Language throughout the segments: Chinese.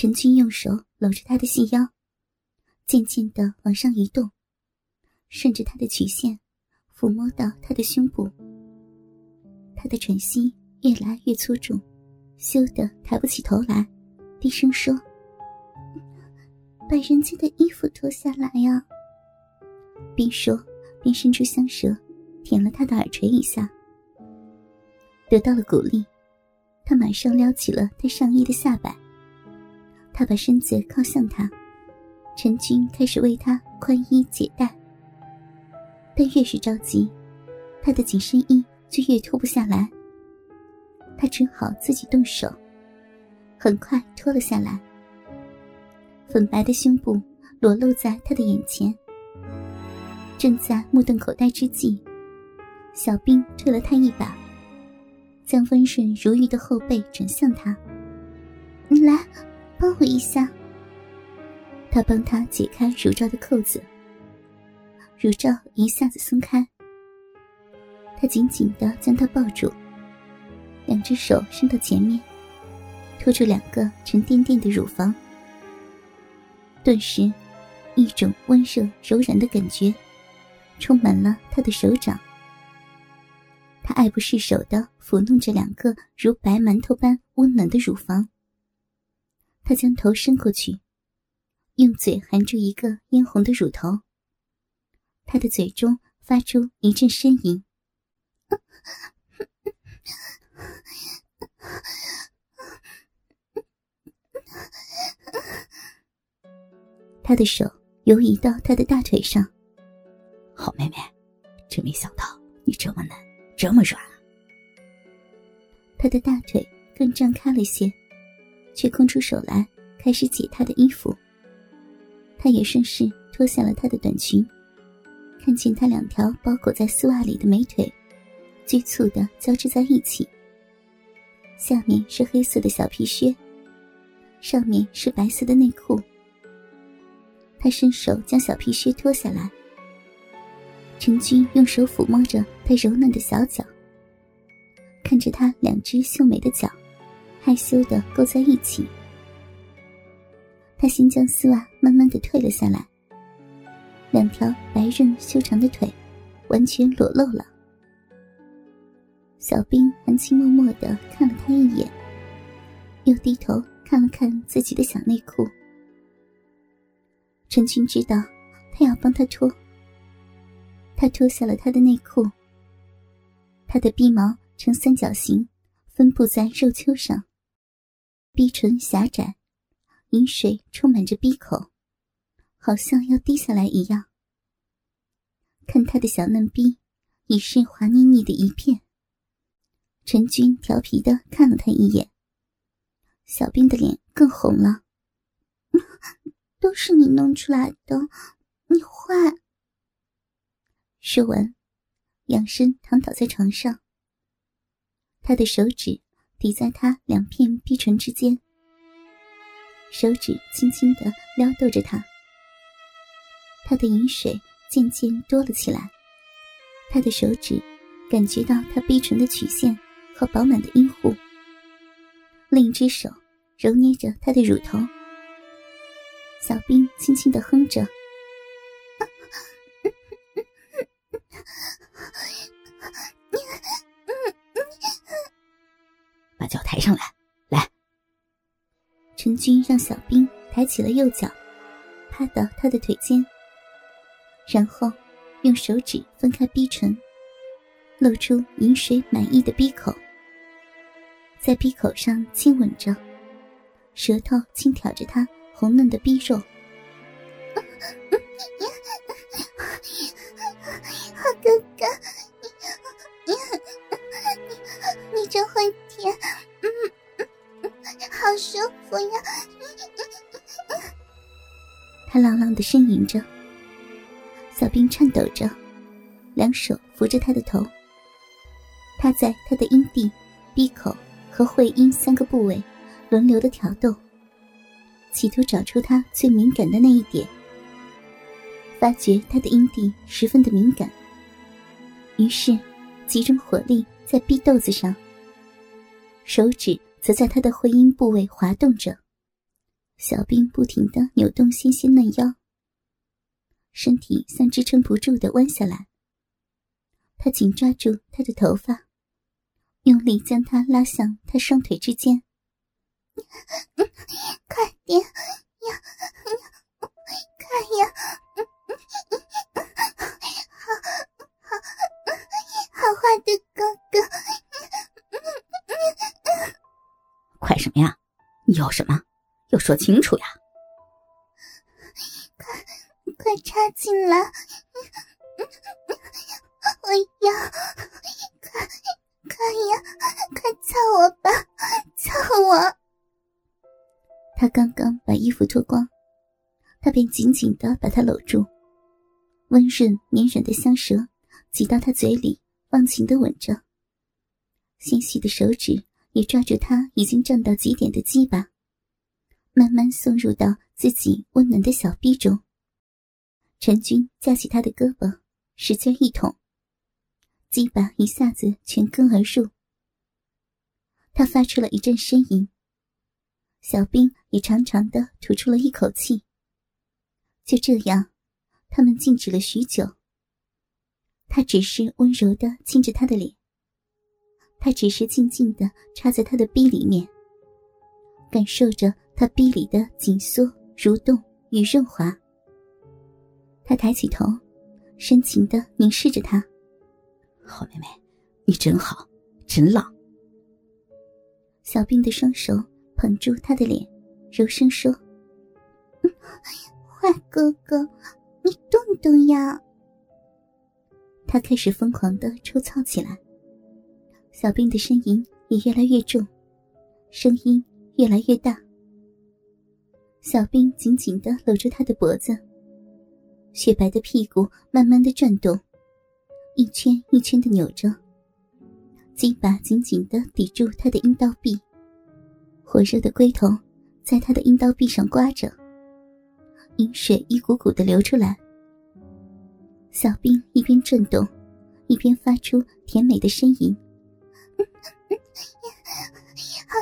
陈军用手搂着她的细腰，渐渐的往上移动，顺着她的曲线抚摸到她的胸部。她的喘息越来越粗重，羞得抬不起头来，低声说：“把人家的衣服脱下来呀。”边说边伸出香舌，舔了他的耳垂一下。得到了鼓励，他马上撩起了他上衣的下摆。他把身子靠向他，陈军开始为他宽衣解带。但越是着急，他的紧身衣就越脱不下来。他只好自己动手，很快脱了下来。粉白的胸部裸露在他的眼前。正在目瞪口呆之际，小兵推了他一把，将温顺如玉的后背转向他：“你来。”帮我一下。他帮他解开乳罩的扣子，乳罩一下子松开。他紧紧的将她抱住，两只手伸到前面，托住两个沉甸甸的乳房。顿时，一种温热柔软的感觉充满了他的手掌。他爱不释手的抚弄着两个如白馒头般温暖的乳房。他将头伸过去，用嘴含住一个嫣红的乳头。他的嘴中发出一阵呻吟。他的手游移到他的大腿上。好妹妹，真没想到你这么嫩，这么软。他的大腿更张开了些。却空出手来，开始解她的衣服。他也顺势脱下了她的短裙，看见她两条包裹在丝袜里的美腿，局促的交织在一起。下面是黑色的小皮靴，上面是白色的内裤。他伸手将小皮靴脱下来，陈军用手抚摸着她柔嫩的小脚，看着她两只秀美的脚。害羞的勾在一起，他先将丝袜慢慢的退了下来，两条白润修长的腿完全裸露了。小兵含情脉脉的看了他一眼，又低头看了看自己的小内裤。陈军知道他要帮他脱，他脱下了他的内裤，他的逼毛呈三角形，分布在肉丘上。鼻唇狭窄，饮水充满着鼻口，好像要滴下来一样。看他的小嫩逼，已是滑腻腻的一片。陈军调皮的看了他一眼，小兵的脸更红了。都是你弄出来的，你坏。说完，仰身躺倒在床上，他的手指。抵在他两片逼唇之间，手指轻轻的撩逗着他。他的饮水渐渐多了起来，他的手指感觉到他逼唇的曲线和饱满的阴户，另一只手揉捏着他的乳头。小兵轻轻的哼着。上来，来。陈军让小兵抬起了右脚，趴到他的腿间，然后用手指分开逼唇，露出饮水满意的逼口，在逼口上亲吻着，舌头轻挑着他红嫩的逼肉。好哥哥，你你你真会舒服呀！他朗朗的呻吟着，小兵颤抖着，两手扶着他的头。他在他的阴蒂、闭口和会阴三个部位轮流的挑逗，企图找出他最敏感的那一点。发觉他的阴蒂十分的敏感，于是集中火力在逼豆子上，手指。则在他的会阴部位滑动着，小兵不停的扭动纤纤嫩腰，身体像支撑不住的弯下来。他紧抓住他的头发，用力将他拉向他双腿之间。快点呀，快呀！好好好坏的哥哥，什么呀？你要什么？要说清楚呀！快快插进来！我要快快呀！快操我吧！操我！他刚刚把衣服脱光，他便紧紧的把他搂住，温润绵软的香舌挤到他嘴里，忘情的吻着。纤细的手指也抓住他已经胀到极点的鸡巴。慢慢送入到自己温暖的小臂中。陈军架起他的胳膊，使劲一捅，鸡巴一下子全根而入。他发出了一阵呻吟，小兵也长长的吐出了一口气。就这样，他们静止了许久。他只是温柔的亲着他的脸，他只是静静的插在他的逼里面，感受着。他臂里的紧缩、蠕动与润滑。他抬起头，深情的凝视着他。好妹妹，你真好，真浪。小兵的双手捧住他的脸，柔声说：“坏哥哥，你动动呀。”他开始疯狂的抽操起来。小兵的呻吟也越来越重，声音越来越大。小兵紧紧的搂住他的脖子，雪白的屁股慢慢的转动，一圈一圈的扭着。鸡巴紧紧的抵住他的阴道壁，火热的龟头在他的阴道壁上刮着，阴水一股股的流出来。小兵一边转动，一边发出甜美的呻吟：“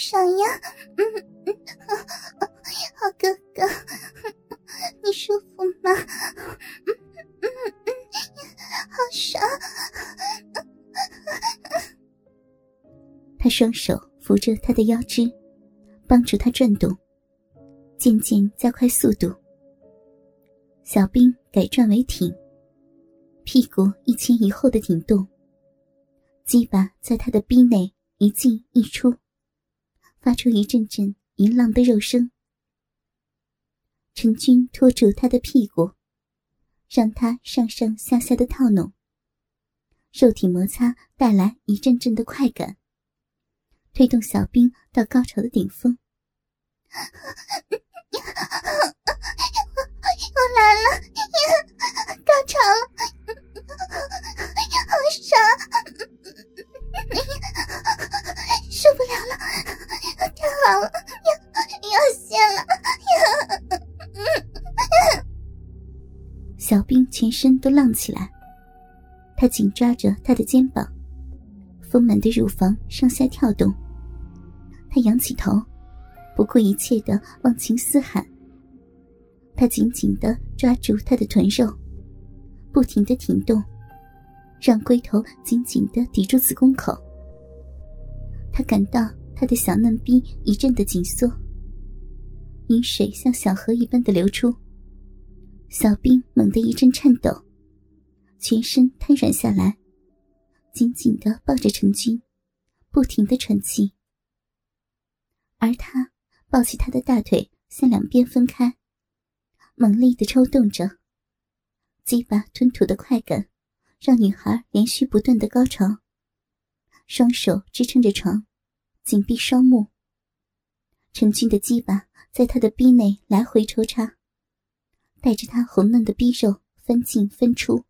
爽呀！”嗯嗯。好哥哥，你舒服吗？嗯嗯嗯，好爽！他双手扶着他的腰肢，帮助他转动，渐渐加快速度。小兵改转为挺，屁股一前一后的挺动，鸡巴在他的逼内一进一出，发出一阵阵淫浪的肉声。陈军拖住他的屁股，让他上上下下的套弄。肉体摩擦带来一阵阵的快感，推动小兵到高潮的顶峰。我来了，高潮了，好爽，受不了了，太好了，要要泄了，要。小兵全身都浪起来，他紧抓着他的肩膀，丰满的乳房上下跳动。他仰起头，不顾一切的忘情嘶喊。他紧紧的抓住他的臀肉，不停的挺动，让龟头紧紧的抵住子宫口。他感到他的小嫩逼一阵的紧缩。饮水像小河一般的流出，小兵猛地一阵颤抖，全身瘫软下来，紧紧的抱着陈军，不停的喘气。而他抱起他的大腿向两边分开，猛力的抽动着，鸡巴吞吐的快感让女孩连续不断的高潮。双手支撑着床，紧闭双目。陈军的鸡巴。在他的逼内来回抽插，带着他红嫩的逼肉分进分出。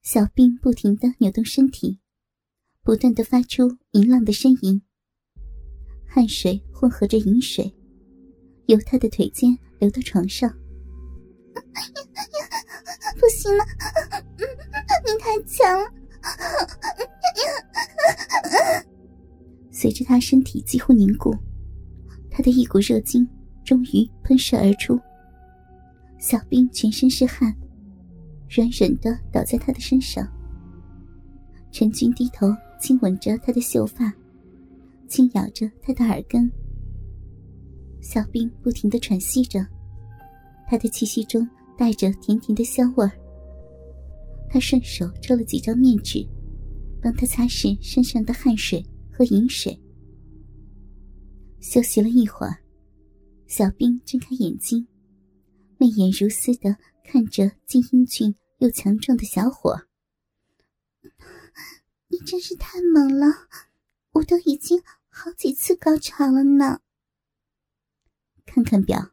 小兵不停的扭动身体，不断的发出淫浪的呻吟。汗水混合着饮水，由他的腿间流到床上。不行了，你太强了！随着他身体几乎凝固。他的一股热精终于喷射而出。小兵全身是汗，软软的倒在他的身上。陈军低头亲吻着他的秀发，轻咬着他的耳根。小兵不停的喘息着，他的气息中带着甜甜的香味儿。他顺手抽了几张面纸，帮他擦拭身上的汗水和饮水。休息了一会儿，小兵睁开眼睛，媚眼如丝的看着既英俊又强壮的小伙。你真是太猛了，我都已经好几次高潮了呢。看看表，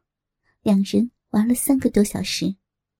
两人玩了三个多小时。